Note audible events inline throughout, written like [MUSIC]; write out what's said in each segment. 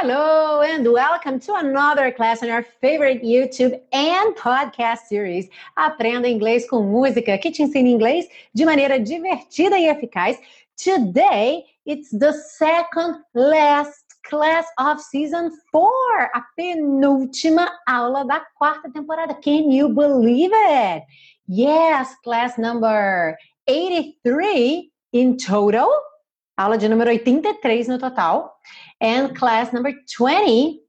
Hello and welcome to another class on our favorite YouTube and podcast series. Aprenda inglês com música que te ensina inglês de maneira divertida e eficaz. Today, it's the second last class of season 4, a penúltima aula da quarta temporada. Can you believe it? Yes, class number 83 in total. Aula de número 83 no total and class number 20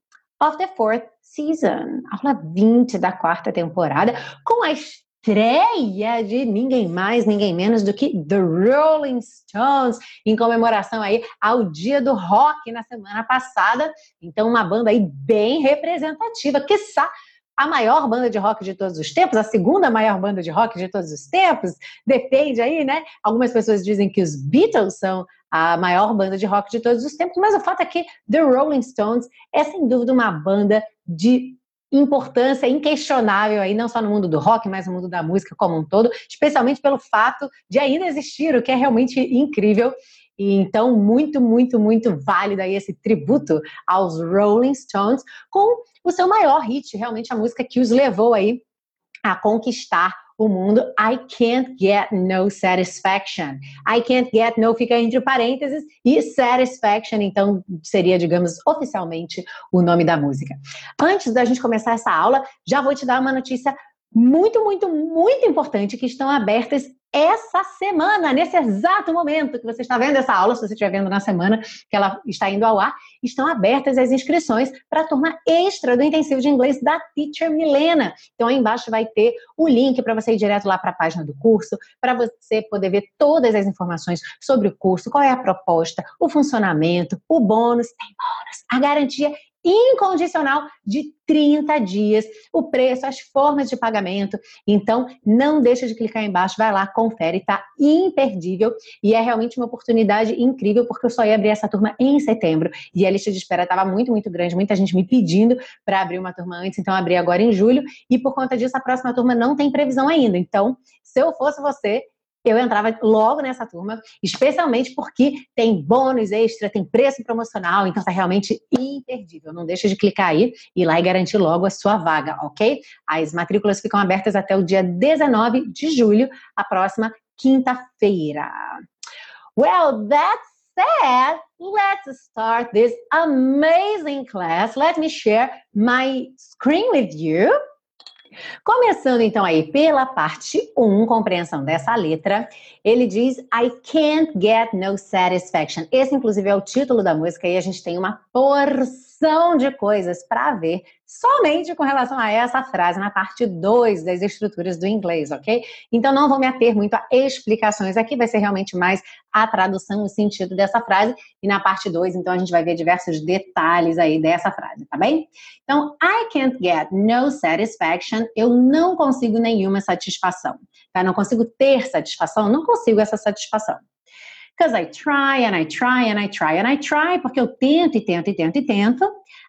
of the fourth season. Aula 20 da quarta temporada, com a estreia de ninguém mais, ninguém menos do que The Rolling Stones, em comemoração aí ao Dia do Rock na semana passada. Então, uma banda aí bem representativa, que a maior banda de rock de todos os tempos, a segunda maior banda de rock de todos os tempos, depende aí, né? Algumas pessoas dizem que os Beatles são a maior banda de rock de todos os tempos, mas o fato é que The Rolling Stones é sem dúvida uma banda de importância inquestionável aí, não só no mundo do rock, mas no mundo da música como um todo, especialmente pelo fato de ainda existir, o que é realmente incrível. E então, muito, muito, muito válido aí esse tributo aos Rolling Stones com o seu maior hit, realmente a música que os levou aí a conquistar o mundo. I can't get no satisfaction. I can't get no fica entre parênteses e satisfaction, então seria, digamos, oficialmente o nome da música. Antes da gente começar essa aula, já vou te dar uma notícia muito, muito, muito importante que estão abertas essa semana, nesse exato momento que você está vendo essa aula, se você estiver vendo na semana que ela está indo ao ar, estão abertas as inscrições para a turma extra do intensivo de inglês da Teacher Milena. Então aí embaixo vai ter o link para você ir direto lá para a página do curso, para você poder ver todas as informações sobre o curso, qual é a proposta, o funcionamento, o bônus, tem bônus, a garantia incondicional de 30 dias, o preço, as formas de pagamento. Então, não deixa de clicar embaixo, vai lá, confere, tá imperdível. E é realmente uma oportunidade incrível porque eu só ia abrir essa turma em setembro. E a lista de espera estava muito, muito grande, muita gente me pedindo para abrir uma turma antes, então abri agora em julho. E por conta disso a próxima turma não tem previsão ainda. Então, se eu fosse você, eu entrava logo nessa turma, especialmente porque tem bônus extra, tem preço promocional, então tá realmente imperdível. Não deixa de clicar aí e ir lá e garantir logo a sua vaga, ok? As matrículas ficam abertas até o dia 19 de julho, a próxima quinta-feira. Well, that said, let's start this amazing class. Let me share my screen with you. Começando então aí pela parte 1, compreensão dessa letra, ele diz I can't get no satisfaction. Esse inclusive é o título da música e a gente tem uma porção de coisas para ver somente com relação a essa frase na parte 2 das estruturas do inglês, ok? Então não vou me ater muito a explicações aqui, vai ser realmente mais a tradução, o sentido dessa frase, e na parte 2, então a gente vai ver diversos detalhes aí dessa frase, tá bem? Então, I can't get no satisfaction, eu não consigo nenhuma satisfação, tá? Não consigo ter satisfação, não consigo essa satisfação. Because I try and I try and I try and I try, porque eu tento e tento e tento e tento,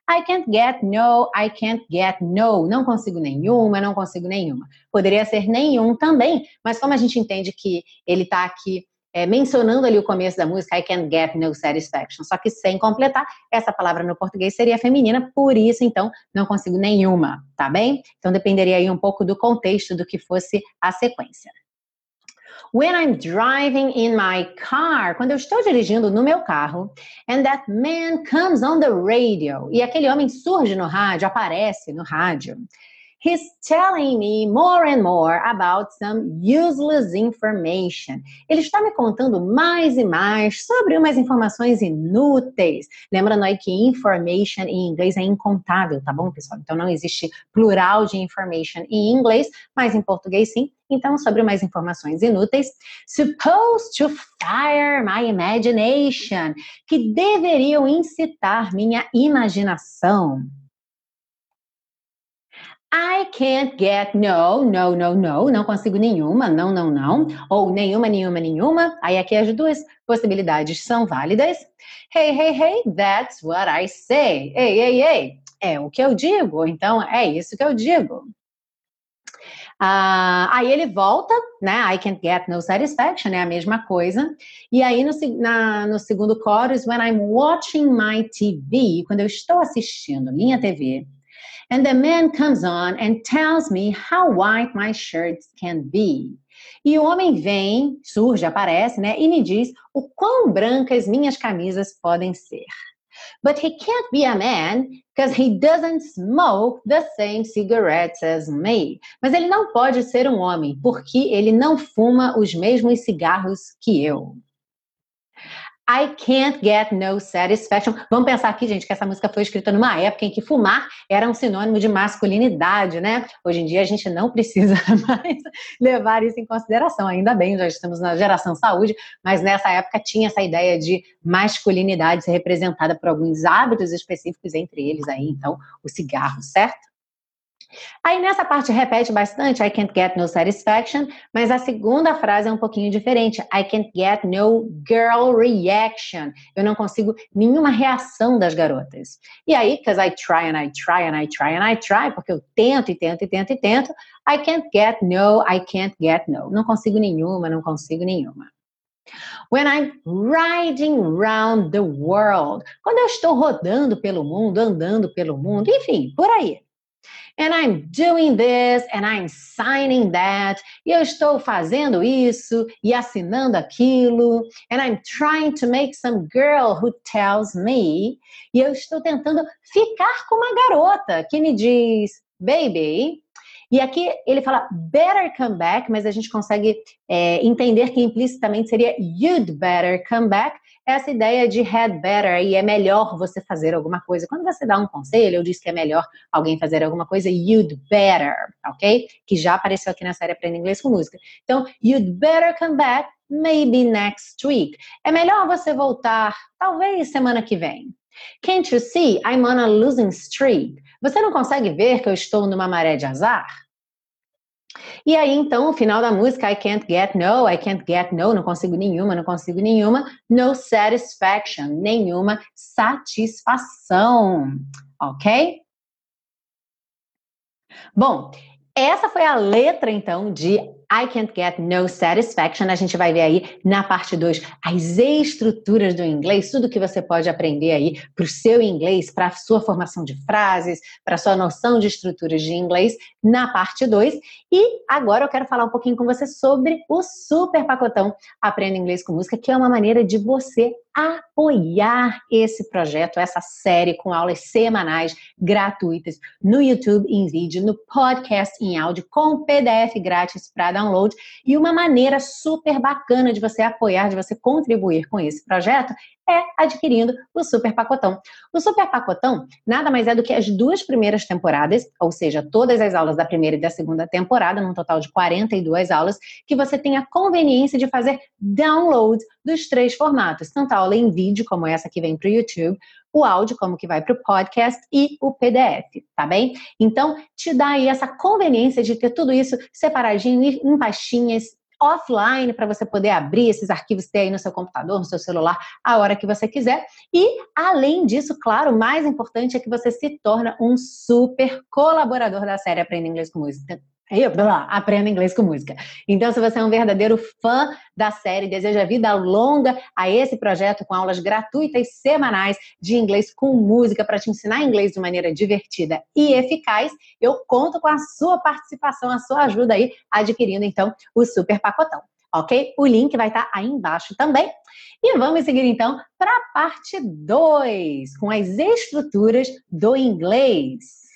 I can't get no, I can't get no. Não consigo nenhuma, não consigo nenhuma. Poderia ser nenhum também, mas como a gente entende que ele está aqui é, mencionando ali o começo da música, I can't get no satisfaction, só que sem completar, essa palavra no português seria feminina, por isso, então, não consigo nenhuma, tá bem? Então, dependeria aí um pouco do contexto do que fosse a sequência. When I'm driving in my car, quando eu estou dirigindo no meu carro, and that man comes on the radio, e aquele homem surge no rádio, aparece no rádio. He's telling me more and more about some useless information. Ele está me contando mais e mais sobre umas informações inúteis. Lembrando aí que information em inglês é incontável, tá bom, pessoal? Então não existe plural de information em inglês, mas em português sim. Então, sobre mais informações inúteis, supposed to fire my imagination, que deveriam incitar minha imaginação. I can't get no, no, no, no, não consigo nenhuma, não, não, não, ou nenhuma, nenhuma, nenhuma. Aí aqui as duas possibilidades são válidas. Hey, hey, hey, that's what I say. Ei, ei, ei, é o que eu digo, então é isso que eu digo. Uh, aí ele volta, né? I can't get no satisfaction, é a mesma coisa. E aí no, na, no segundo chorus, when I'm watching my TV, quando eu estou assistindo minha TV, and the man comes on and tells me how white my shirts can be. E o homem vem, surge, aparece, né? E me diz o quão brancas minhas camisas podem ser. But he can't be a man because he doesn't smoke the same cigarettes as me. Mas ele não pode ser um homem porque ele não fuma os mesmos cigarros que eu. I can't get no satisfaction. Vamos pensar aqui, gente, que essa música foi escrita numa época em que fumar era um sinônimo de masculinidade, né? Hoje em dia a gente não precisa [LAUGHS] mais levar isso em consideração. Ainda bem, já estamos na geração saúde, mas nessa época tinha essa ideia de masculinidade ser representada por alguns hábitos específicos, entre eles aí, então, o cigarro, certo? Aí nessa parte repete bastante, I can't get no satisfaction, mas a segunda frase é um pouquinho diferente. I can't get no girl reaction. Eu não consigo nenhuma reação das garotas. E aí, because I try and I try and I try and I try, porque eu tento e tento e tento e tento, I can't get no, I can't get no. Não consigo nenhuma, não consigo nenhuma. When I'm riding round the world. Quando eu estou rodando pelo mundo, andando pelo mundo, enfim, por aí and I'm doing this and I'm signing that, e eu estou fazendo isso e assinando aquilo, and I'm trying to make some girl who tells me, e eu estou tentando ficar com uma garota que me diz, baby, e aqui ele fala better come back, mas a gente consegue é, entender que implicitamente seria you'd better come back, essa ideia de had better e é melhor você fazer alguma coisa. Quando você dá um conselho, eu disse que é melhor alguém fazer alguma coisa, you'd better, ok? Que já apareceu aqui na série Aprenda Inglês com Música. Então, you'd better come back maybe next week. É melhor você voltar, talvez semana que vem. Can't you see I'm on a losing streak? Você não consegue ver que eu estou numa maré de azar? E aí, então, o final da música, I can't get no, I can't get no, não consigo nenhuma, não consigo nenhuma, no satisfaction, nenhuma satisfação, ok? Bom, essa foi a letra, então, de I Can't Get No Satisfaction. A gente vai ver aí na parte 2 as estruturas do inglês, tudo que você pode aprender aí para o seu inglês, para a sua formação de frases, para a sua noção de estruturas de inglês na parte 2. E agora eu quero falar um pouquinho com você sobre o super pacotão Aprenda Inglês com Música, que é uma maneira de você apoiar esse projeto, essa série com aulas semanais gratuitas no YouTube em vídeo, no podcast em áudio, com PDF grátis para download. E uma maneira super bacana de você apoiar, de você contribuir com esse projeto é adquirindo o Super Pacotão. O Super Pacotão nada mais é do que as duas primeiras temporadas, ou seja, todas as aulas da primeira e da segunda temporada, num total de 42 aulas, que você tem a conveniência de fazer download dos três formatos, tanto a aula em vídeo, como essa que vem para o YouTube, o áudio, como que vai para o podcast, e o PDF, tá bem? Então, te dá aí essa conveniência de ter tudo isso separadinho em pastinhas, offline para você poder abrir esses arquivos ter aí no seu computador, no seu celular, a hora que você quiser. E além disso, claro, o mais importante é que você se torna um super colaborador da série Aprenda Inglês com Música. Aprenda inglês com música. Então, se você é um verdadeiro fã da série, deseja vida longa a esse projeto com aulas gratuitas semanais de inglês com música para te ensinar inglês de maneira divertida e eficaz, eu conto com a sua participação, a sua ajuda aí, adquirindo então o super pacotão. Ok? O link vai estar aí embaixo também. E vamos seguir então para a parte 2, com as estruturas do inglês.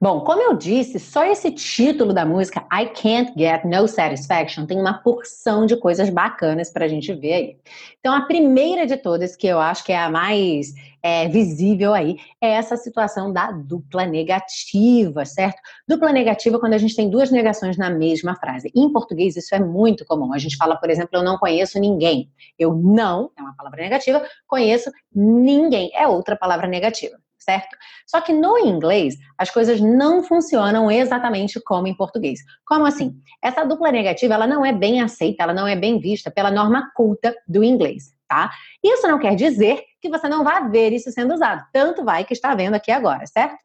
Bom, como eu disse, só esse título da música, I Can't Get No Satisfaction, tem uma porção de coisas bacanas para a gente ver aí. Então, a primeira de todas, que eu acho que é a mais é, visível aí, é essa situação da dupla negativa, certo? Dupla negativa quando a gente tem duas negações na mesma frase. Em português, isso é muito comum. A gente fala, por exemplo, eu não conheço ninguém. Eu não, é uma palavra negativa, conheço ninguém, é outra palavra negativa certo? Só que no inglês, as coisas não funcionam exatamente como em português. Como assim? Essa dupla negativa, ela não é bem aceita, ela não é bem vista pela norma culta do inglês, tá? Isso não quer dizer que você não vá ver isso sendo usado. Tanto vai que está vendo aqui agora, certo?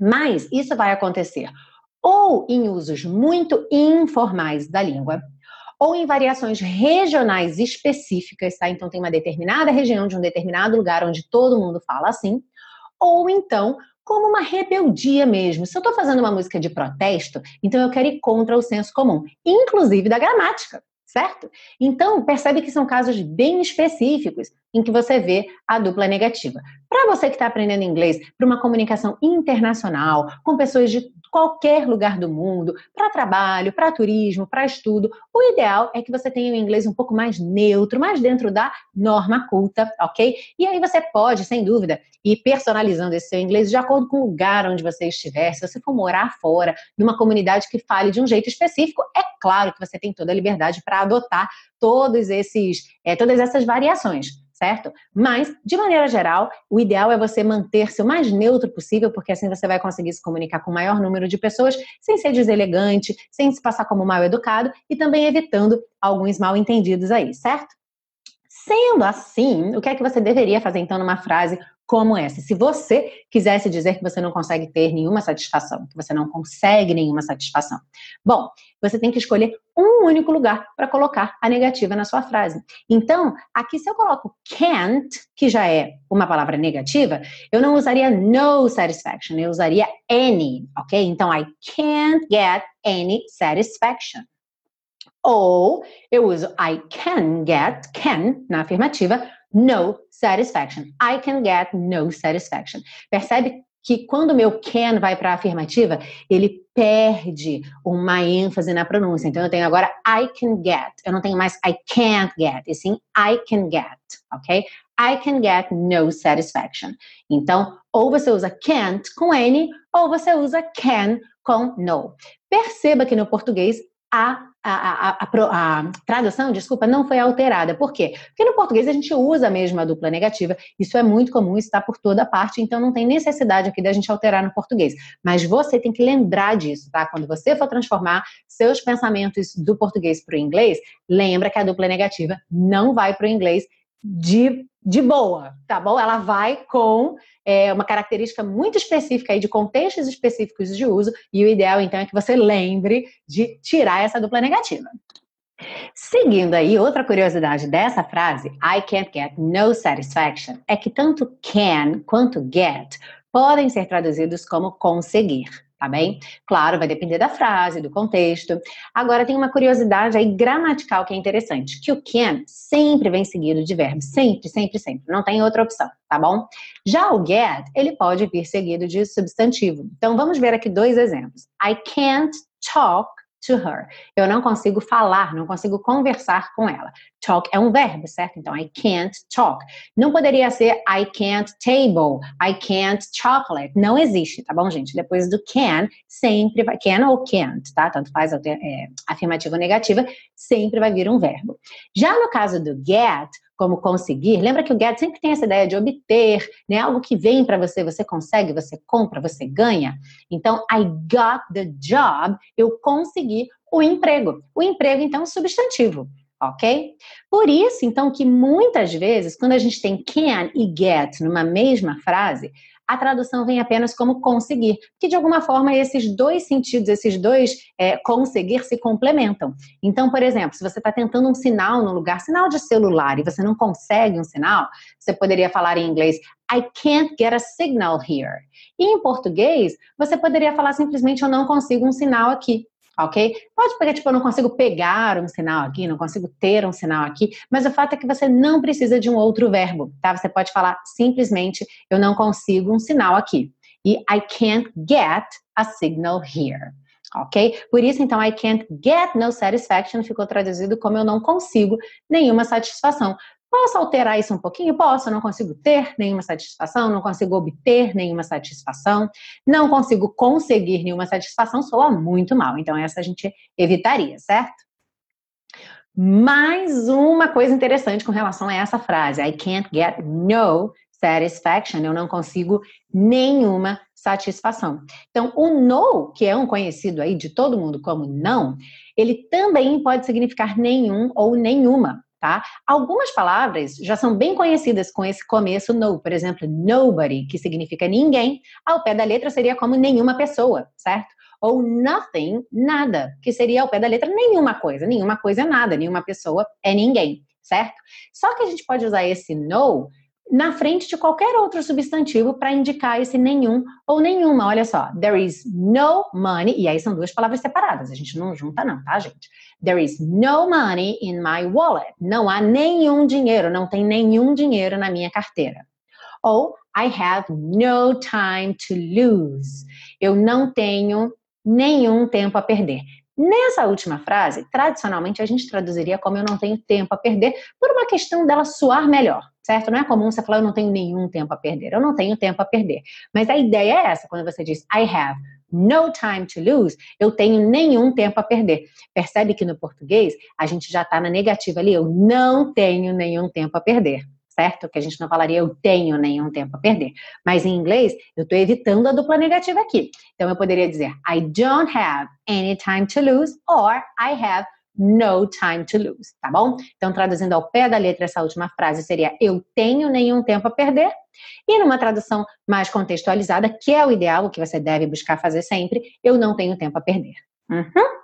Mas isso vai acontecer ou em usos muito informais da língua, ou em variações regionais específicas, tá? Então tem uma determinada região de um determinado lugar onde todo mundo fala assim, ou então como uma rebeldia mesmo. Se eu estou fazendo uma música de protesto, então eu quero ir contra o senso comum, inclusive da gramática certo? Então, percebe que são casos bem específicos em que você vê a dupla negativa. Para você que está aprendendo inglês para uma comunicação internacional, com pessoas de qualquer lugar do mundo, para trabalho, para turismo, para estudo, o ideal é que você tenha o inglês um pouco mais neutro, mais dentro da norma culta, ok? E aí você pode, sem dúvida, ir personalizando esse seu inglês de acordo com o lugar onde você estiver. Se você for morar fora, numa comunidade que fale de um jeito específico, é claro que você tem toda a liberdade para adotar todos esses, é, todas essas variações certo? Mas, de maneira geral, o ideal é você manter-se o mais neutro possível, porque assim você vai conseguir se comunicar com o maior número de pessoas, sem ser deselegante, sem se passar como mal educado e também evitando alguns mal entendidos aí, certo? Sendo assim, o que é que você deveria fazer então numa frase como essa. Se você quisesse dizer que você não consegue ter nenhuma satisfação, que você não consegue nenhuma satisfação, bom, você tem que escolher um único lugar para colocar a negativa na sua frase. Então, aqui se eu coloco can't, que já é uma palavra negativa, eu não usaria no satisfaction, eu usaria any, ok? Então, I can't get any satisfaction. Ou eu uso I can get, can, na afirmativa, no satisfaction. I can get no satisfaction. Percebe que quando meu can vai para a afirmativa, ele perde uma ênfase na pronúncia. Então eu tenho agora I can get. Eu não tenho mais I can't get, e sim I can get, ok? I can get no satisfaction. Então, ou você usa can't com N, ou você usa can com no. Perceba que no português a a, a, a, a, tradução, desculpa, não foi alterada. Por quê? Porque no português a gente usa mesmo a dupla negativa, isso é muito comum, está por toda parte, então não tem necessidade aqui da gente alterar no português. Mas você tem que lembrar disso, tá? Quando você for transformar seus pensamentos do português para o inglês, lembra que a dupla negativa não vai para o inglês de, de boa, tá bom? Ela vai com é, uma característica muito específica aí de contextos específicos de uso, e o ideal então é que você lembre de tirar essa dupla negativa. Seguindo aí, outra curiosidade dessa frase, I can't get no satisfaction, é que tanto can quanto get podem ser traduzidos como conseguir tá bem? Claro, vai depender da frase, do contexto. Agora, tem uma curiosidade aí gramatical que é interessante, que o can sempre vem seguido de verbo, sempre, sempre, sempre, não tem outra opção, tá bom? Já o get, ele pode vir seguido de substantivo. Então, vamos ver aqui dois exemplos. I can't talk to her. Eu não consigo falar, não consigo conversar com ela. Talk é um verbo, certo? Então, I can't talk. Não poderia ser I can't table, I can't chocolate. Não existe, tá bom, gente? Depois do can, sempre vai, can ou can't, tá? Tanto faz é, afirmativa ou negativa, sempre vai vir um verbo. Já no caso do get, como conseguir. Lembra que o get sempre tem essa ideia de obter, né? Algo que vem para você, você consegue, você compra, você ganha. Então, I got the job, eu consegui o emprego. O emprego, então, é substantivo, ok? Por isso, então, que muitas vezes, quando a gente tem can e get numa mesma frase, a tradução vem apenas como conseguir, que de alguma forma esses dois sentidos, esses dois é, conseguir se complementam. Então, por exemplo, se você está tentando um sinal no lugar, sinal de celular, e você não consegue um sinal, você poderia falar em inglês, I can't get a signal here. E em português, você poderia falar simplesmente, eu não consigo um sinal aqui ok? Pode pegar, tipo, eu não consigo pegar um sinal aqui, não consigo ter um sinal aqui, mas o fato é que você não precisa de um outro verbo, tá? Você pode falar simplesmente, eu não consigo um sinal aqui. E I can't get a signal here. Ok? Por isso, então, I can't get no satisfaction ficou traduzido como eu não consigo nenhuma satisfação. Posso alterar isso um pouquinho? Posso, não consigo ter nenhuma satisfação, não consigo obter nenhuma satisfação, não consigo conseguir nenhuma satisfação, soa muito mal. Então, essa a gente evitaria, certo? Mais uma coisa interessante com relação a essa frase: I can't get no satisfaction, eu não consigo nenhuma satisfação. Então, o no, que é um conhecido aí de todo mundo como não, ele também pode significar nenhum ou nenhuma tá? Algumas palavras já são bem conhecidas com esse começo no, por exemplo, nobody, que significa ninguém, ao pé da letra seria como nenhuma pessoa, certo? ou nothing, nada, que seria ao pé da letra nenhuma coisa. Nenhuma coisa é nada, nenhuma pessoa é ninguém, certo? Só que a gente pode usar esse no na frente de qualquer outro substantivo para indicar esse nenhum ou nenhuma. Olha só, there is no money, e aí são duas palavras separadas, a gente não junta não, tá, gente? There is no money in my wallet. Não há nenhum dinheiro, não tem nenhum dinheiro na minha carteira. Ou I have no time to lose. Eu não tenho nenhum tempo a perder. Nessa última frase, tradicionalmente a gente traduziria como eu não tenho tempo a perder, por uma questão dela soar melhor, certo? Não é comum você falar eu não tenho nenhum tempo a perder, eu não tenho tempo a perder. Mas a ideia é essa, quando você diz I have no time to lose, eu tenho nenhum tempo a perder. Percebe que no português a gente já está na negativa ali, eu não tenho nenhum tempo a perder certo? Que a gente não falaria eu tenho nenhum tempo a perder. Mas em inglês, eu estou evitando a dupla negativa aqui. Então eu poderia dizer I don't have any time to lose or I have no time to lose, tá bom? Então, traduzindo ao pé da letra essa última frase seria eu tenho nenhum tempo a perder. E numa tradução mais contextualizada, que é o ideal, o que você deve buscar fazer sempre, eu não tenho tempo a perder. Uhum.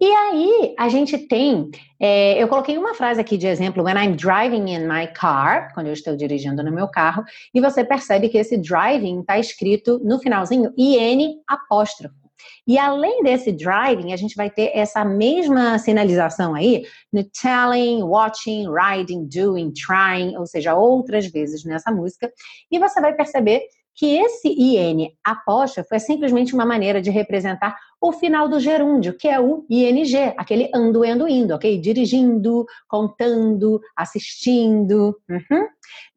E aí, a gente tem, é, eu coloquei uma frase aqui de exemplo, when I'm driving in my car, quando eu estou dirigindo no meu carro, e você percebe que esse driving está escrito no finalzinho IN apóstrofo. E além desse driving, a gente vai ter essa mesma sinalização aí no telling, watching, riding, doing, trying, ou seja, outras vezes nessa música. E você vai perceber que esse IN apóstrofo é simplesmente uma maneira de representar o final do gerúndio, que é o ING, aquele ando, endo, indo, ok? Dirigindo, contando, assistindo. Uhum.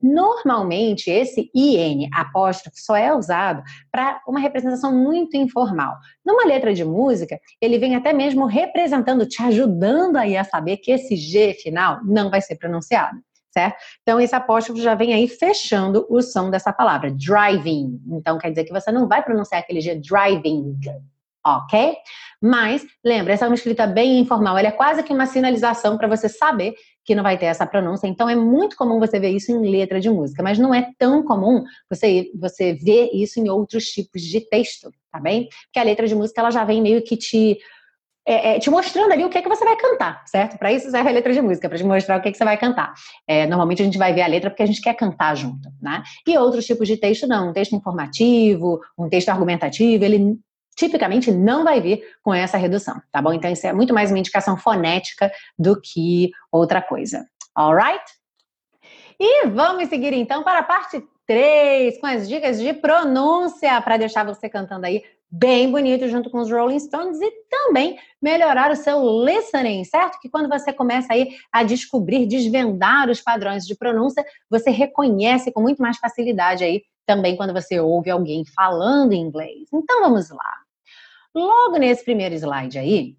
Normalmente, esse IN apóstrofo só é usado para uma representação muito informal. Numa letra de música, ele vem até mesmo representando, te ajudando aí a saber que esse G final não vai ser pronunciado certo? Então, esse apóstrofo já vem aí fechando o som dessa palavra, driving. Então, quer dizer que você não vai pronunciar aquele G driving, ok? Mas, lembra, essa é uma escrita bem informal, ela é quase que uma sinalização para você saber que não vai ter essa pronúncia. Então, é muito comum você ver isso em letra de música, mas não é tão comum você, você ver isso em outros tipos de texto, tá bem? Porque a letra de música, ela já vem meio que te é, é, te mostrando ali o que é que você vai cantar, certo? Para isso serve a letra de música, para te mostrar o que é que você vai cantar. É, normalmente a gente vai ver a letra porque a gente quer cantar junto, né? E outros tipos de texto não, um texto informativo, um texto argumentativo, ele tipicamente não vai vir com essa redução, tá bom? Então isso é muito mais uma indicação fonética do que outra coisa. Alright? E vamos seguir então para a parte 3, com as dicas de pronúncia, para deixar você cantando aí bem bonito junto com os Rolling Stones e também melhorar o seu listening, certo? Que quando você começa aí a descobrir, desvendar os padrões de pronúncia, você reconhece com muito mais facilidade aí também quando você ouve alguém falando inglês. Então vamos lá. Logo nesse primeiro slide aí,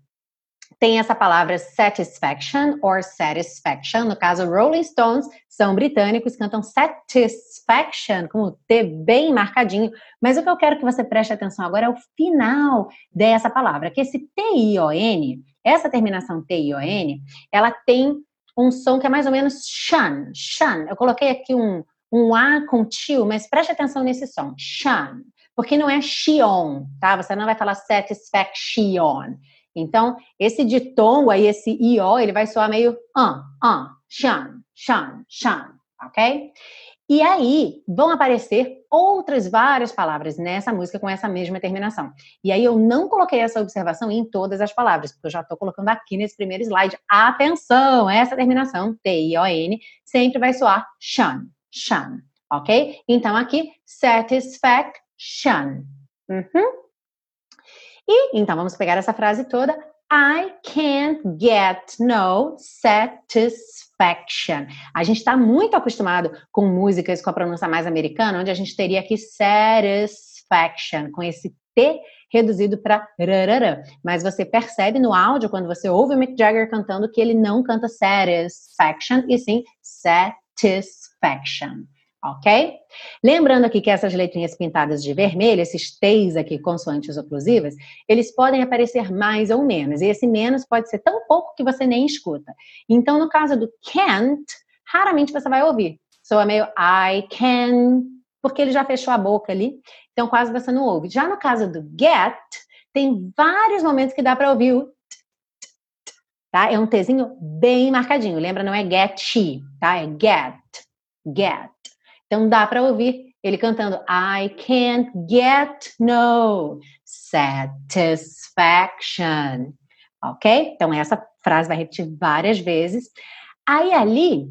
tem essa palavra satisfaction or satisfaction. No caso, Rolling Stones são britânicos, cantam satisfaction, com o T bem marcadinho. Mas o que eu quero que você preste atenção agora é o final dessa palavra, que esse T-I-O-N, essa terminação T-I-O-N, ela tem um som que é mais ou menos shan, shan. Eu coloquei aqui um, um A com tio, mas preste atenção nesse som, shan. Porque não é shion, tá? Você não vai falar satisfaction. Então, esse ditongo aí, esse ió, ele vai soar meio an, an, shan, shan, shan, ok? E aí vão aparecer outras várias palavras nessa música com essa mesma terminação. E aí eu não coloquei essa observação em todas as palavras, porque eu já estou colocando aqui nesse primeiro slide. Atenção, essa terminação, T-I-O-N, sempre vai soar shan, shan, ok? Então aqui, satisfaction. Uhum. E então vamos pegar essa frase toda. I can't get no satisfaction. A gente está muito acostumado com músicas com a pronúncia mais americana, onde a gente teria aqui satisfaction, com esse T reduzido para rararã. Mas você percebe no áudio, quando você ouve o Mick Jagger cantando, que ele não canta satisfaction, e sim satisfaction ok? Lembrando aqui que essas letrinhas pintadas de vermelho, esses T's aqui, consoantes oclusivas, eles podem aparecer mais ou menos, e esse menos pode ser tão pouco que você nem escuta. Então, no caso do can't, raramente você vai ouvir. Soa meio I can porque ele já fechou a boca ali, então quase você não ouve. Já no caso do get, tem vários momentos que dá para ouvir o tá? É um Tzinho bem marcadinho. Lembra, não é get tá? É get, get. Então dá para ouvir ele cantando I can't get no satisfaction. Ok? Então essa frase vai repetir várias vezes. Aí ali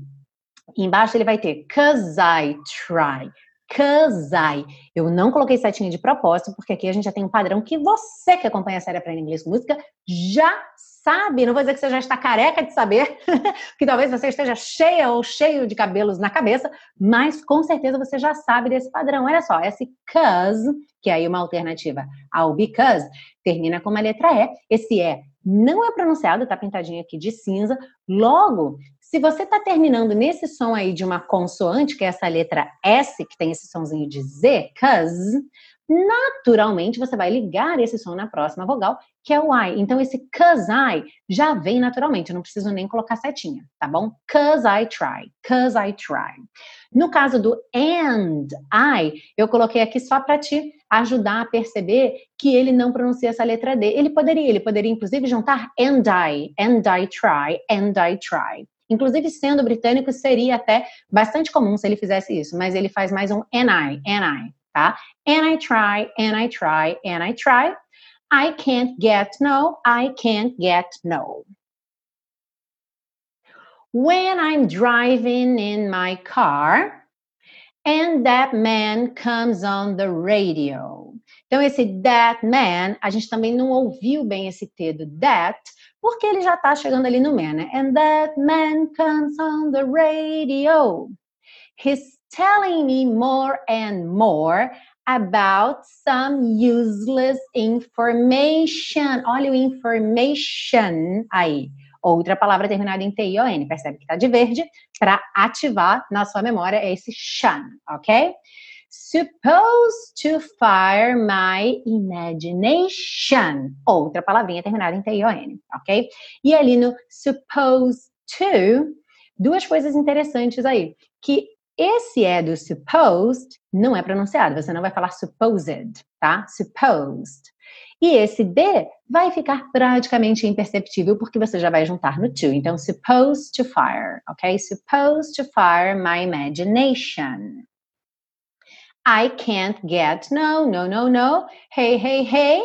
embaixo ele vai ter cause I try. Cause I. Eu não coloquei setinha de propósito, porque aqui a gente já tem um padrão que você que acompanha a série Aprenda Inglês com Música já sabe, não vou dizer que você já está careca de saber, [LAUGHS] que talvez você esteja cheia ou cheio de cabelos na cabeça, mas com certeza você já sabe desse padrão. Olha só, esse cause, que é aí uma alternativa ao because, termina com uma letra E. Esse E não é pronunciado, está pintadinho aqui de cinza. Logo, se você está terminando nesse som aí de uma consoante, que é essa letra S, que tem esse sonzinho de Z, cause, naturalmente você vai ligar esse som na próxima vogal, que é o I. Então, esse cause I já vem naturalmente, eu não preciso nem colocar setinha, tá bom? Cause I try, cause I try. No caso do and I, eu coloquei aqui só para te ajudar a perceber que ele não pronuncia essa letra D. Ele poderia, ele poderia inclusive juntar and I, and I try, and I try. Inclusive, sendo britânico, seria até bastante comum se ele fizesse isso, mas ele faz mais um and I, and I tá? And I try, and I try, and I try. I can't get no, I can't get no. When I'm driving in my car and that man comes on the radio. Então, esse that man, a gente também não ouviu bem esse T do that, porque ele já está chegando ali no man, né? And that man comes on the radio. He's telling me more and more about some useless information. Olha o information aí. Outra palavra terminada em T-I-O-N. Percebe que está de verde? Para ativar na sua memória esse shan, ok? Supposed to fire my imagination. Outra palavrinha terminada em T-I-O-N, ok? E ali no supposed to, duas coisas interessantes aí. Que esse é do supposed não é pronunciado, você não vai falar supposed, tá? Supposed. E esse D vai ficar praticamente imperceptível porque você já vai juntar no to. Então, supposed to fire, ok? Supposed to fire my imagination. I can't get no, no, no, no. Hey, hey, hey.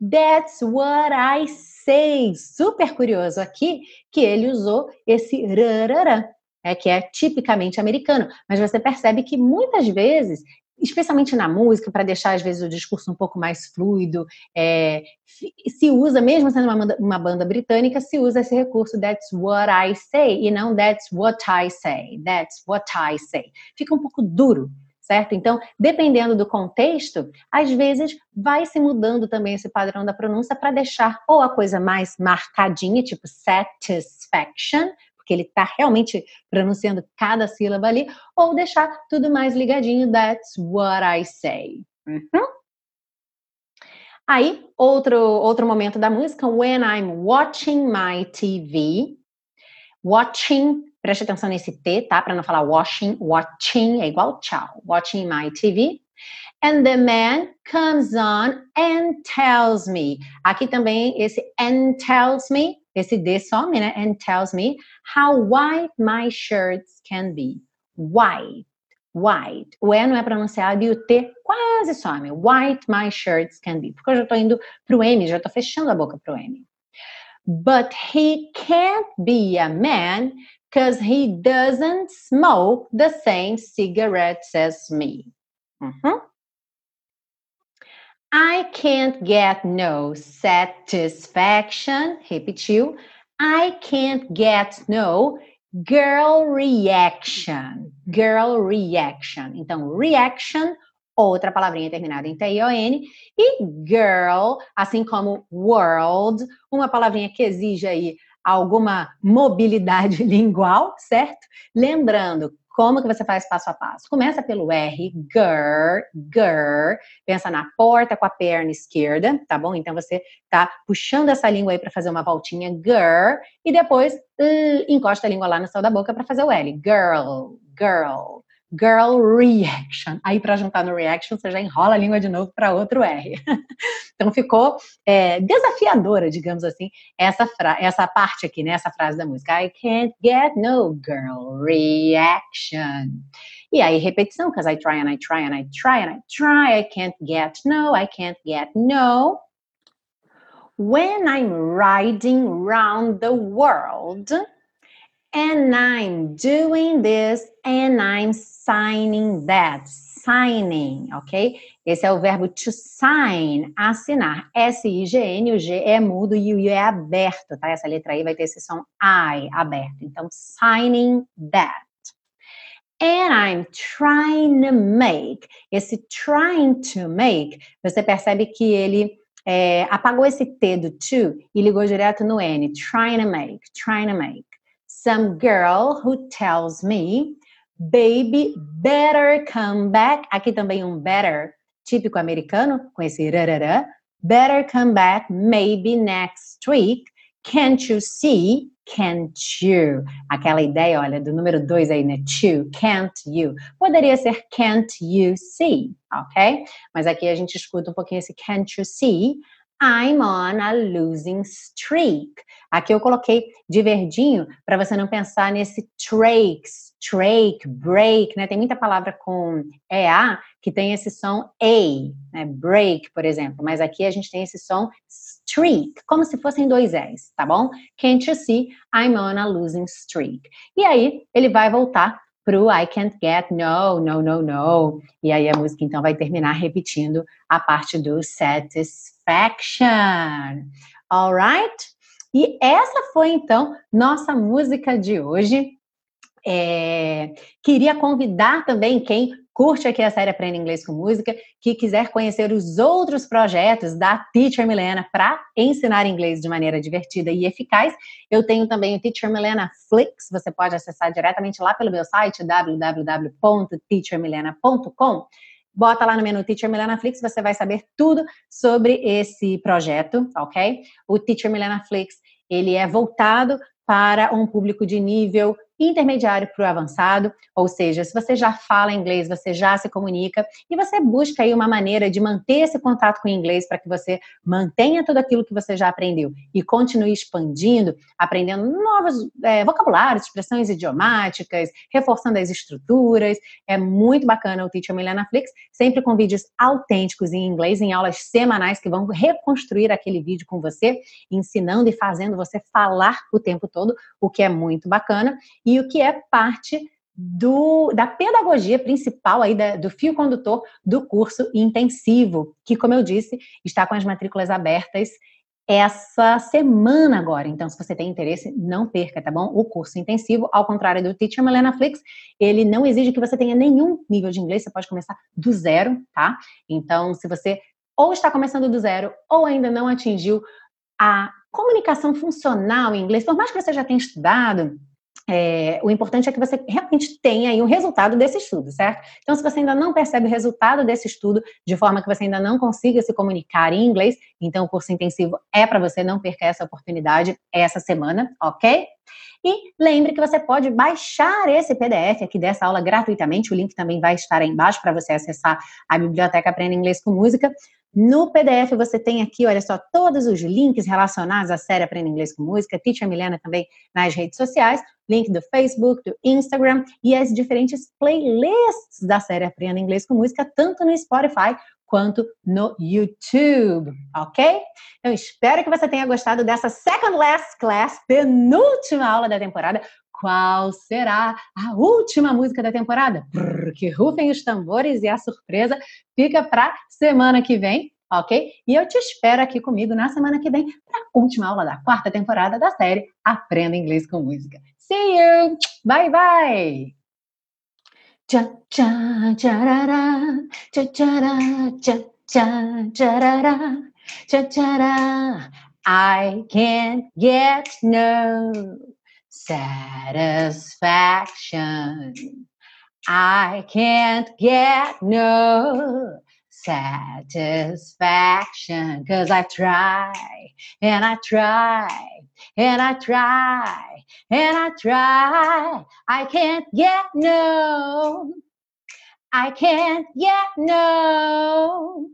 That's what I say. Super curioso aqui que ele usou esse rarará é, que é tipicamente americano. Mas você percebe que muitas vezes, especialmente na música, para deixar às vezes o discurso um pouco mais fluido, é, se usa, mesmo sendo uma uma banda britânica, se usa esse recurso that's what I say e não that's what I say, that's what I say. Fica um pouco duro, certo? Então, dependendo do contexto, às vezes vai se mudando também esse padrão da pronúncia para deixar ou a coisa mais marcadinha, tipo satisfaction, porque ele está realmente pronunciando cada sílaba ali, ou deixar tudo mais ligadinho, that's what I say. Uhum. Aí, outro, outro momento da música, when I'm watching my TV. Watching, preste atenção nesse T, tá? Para não falar washing, watching é igual tchau. Watching my TV. And the man comes on and tells me. Aqui também esse and tells me esse D some, né? And tells me how white my shirts can be. White, white. O E não é pronunciado e o T quase some. White my shirts can be. Porque eu já estou indo para o M, já estou fechando a boca para o M. But he can't be a man because he doesn't smoke the same cigarettes as me. Uhum. I can't get no satisfaction. Repetiu. I can't get no girl reaction. Girl reaction. Então, reaction, outra palavrinha terminada em T-I-O-N. E girl, assim como world, uma palavrinha que exige aí alguma mobilidade [LAUGHS] lingual, certo? Lembrando, como que você faz passo a passo? Começa pelo R, GER, GER. Pensa na porta com a perna esquerda, tá bom? Então você tá puxando essa língua aí para fazer uma voltinha, GER, e depois uh, encosta a língua lá no céu da boca para fazer o L. Girl, girl, girl reaction. Aí, para juntar no reaction, você já enrola a língua de novo para outro R. [LAUGHS] então, ficou é, desafiadora, digamos assim, essa, essa parte aqui, né? Essa frase da música. I can't get no girl reaction. E aí, repetição, because I try and I try and I try and I try. I can't get no, I can't get no. When I'm riding round the world and I'm doing this and I'm signing that. Signing, ok? Esse é o verbo to sign, assinar. S-I-G-N, o G é mudo e o I é aberto, tá? Essa letra aí vai ter esse som I, aberto. Então, signing that. And I'm trying to make. Esse trying to make, você percebe que ele é, apagou esse T do to e ligou direto no N. Trying to make, trying to make. Some girl who tells me, baby, better come back. Aqui também um better, típico americano, com esse rarará. Better come back, maybe next week. Can't you see? Can't you? Aquela ideia, olha, do número dois aí, né? To, can't you? Poderia ser can't you see, ok? Mas aqui a gente escuta um pouquinho esse can't you see? I'm on a losing streak. Aqui eu coloquei de verdinho para você não pensar nesse trakes, trake, break, né? Tem muita palavra com EA que tem esse som A, né? Break, por exemplo. Mas aqui a gente tem esse som streak, como se fossem dois S, tá bom? Can't you see? I'm on a losing streak. E aí ele vai voltar pro I can't get no, no, no, no. E aí a música então vai terminar repetindo a parte do satisfaction. Alright? E essa foi então nossa música de hoje. É, queria convidar também quem curte aqui a série Aprenda Inglês com Música, que quiser conhecer os outros projetos da Teacher Milena para ensinar inglês de maneira divertida e eficaz, eu tenho também o Teacher Milena Flix, você pode acessar diretamente lá pelo meu site www.teachermilena.com. Bota lá no menu Teacher Milena Flix, você vai saber tudo sobre esse projeto, ok? O Teacher Milena Flix, ele é voltado para um público de nível intermediário para o avançado, ou seja, se você já fala inglês, você já se comunica e você busca aí uma maneira de manter esse contato com o inglês para que você mantenha tudo aquilo que você já aprendeu e continue expandindo, aprendendo novos é, vocabulários, expressões idiomáticas, reforçando as estruturas. É muito bacana o Teacher Milena Flix, sempre com vídeos autênticos em inglês, em aulas semanais que vão reconstruir aquele vídeo com você, ensinando e fazendo você falar o tempo todo, o que é muito bacana. E e o que é parte do, da pedagogia principal aí da, do fio condutor do curso intensivo, que, como eu disse, está com as matrículas abertas essa semana agora. Então, se você tem interesse, não perca, tá bom? O curso intensivo, ao contrário do Teacher Milena Flix, ele não exige que você tenha nenhum nível de inglês, você pode começar do zero, tá? Então, se você ou está começando do zero ou ainda não atingiu a comunicação funcional em inglês, por mais que você já tenha estudado, é, o importante é que você realmente tenha aí um resultado desse estudo, certo? Então, se você ainda não percebe o resultado desse estudo, de forma que você ainda não consiga se comunicar em inglês, então o curso intensivo é para você, não perca essa oportunidade essa semana, ok? E lembre que você pode baixar esse PDF aqui dessa aula gratuitamente, o link também vai estar aí embaixo para você acessar a biblioteca Aprenda Inglês com Música. No PDF você tem aqui, olha só, todos os links relacionados à série Aprenda Inglês com Música, Teacher Milena também nas redes sociais, link do Facebook, do Instagram e as diferentes playlists da série Aprenda Inglês com Música, tanto no Spotify quanto no YouTube, ok? Eu espero que você tenha gostado dessa second last class, penúltima aula da temporada. Qual será a última música da temporada? Brrr, que rufem os tambores e a surpresa fica para semana que vem, ok? E eu te espero aqui comigo na semana que vem para a última aula da quarta temporada da série Aprenda Inglês com Música. See you! Bye, bye! I can't get no satisfaction. I can't get no satisfaction because I try and I try and I try and I try. I can't get no I can't get know.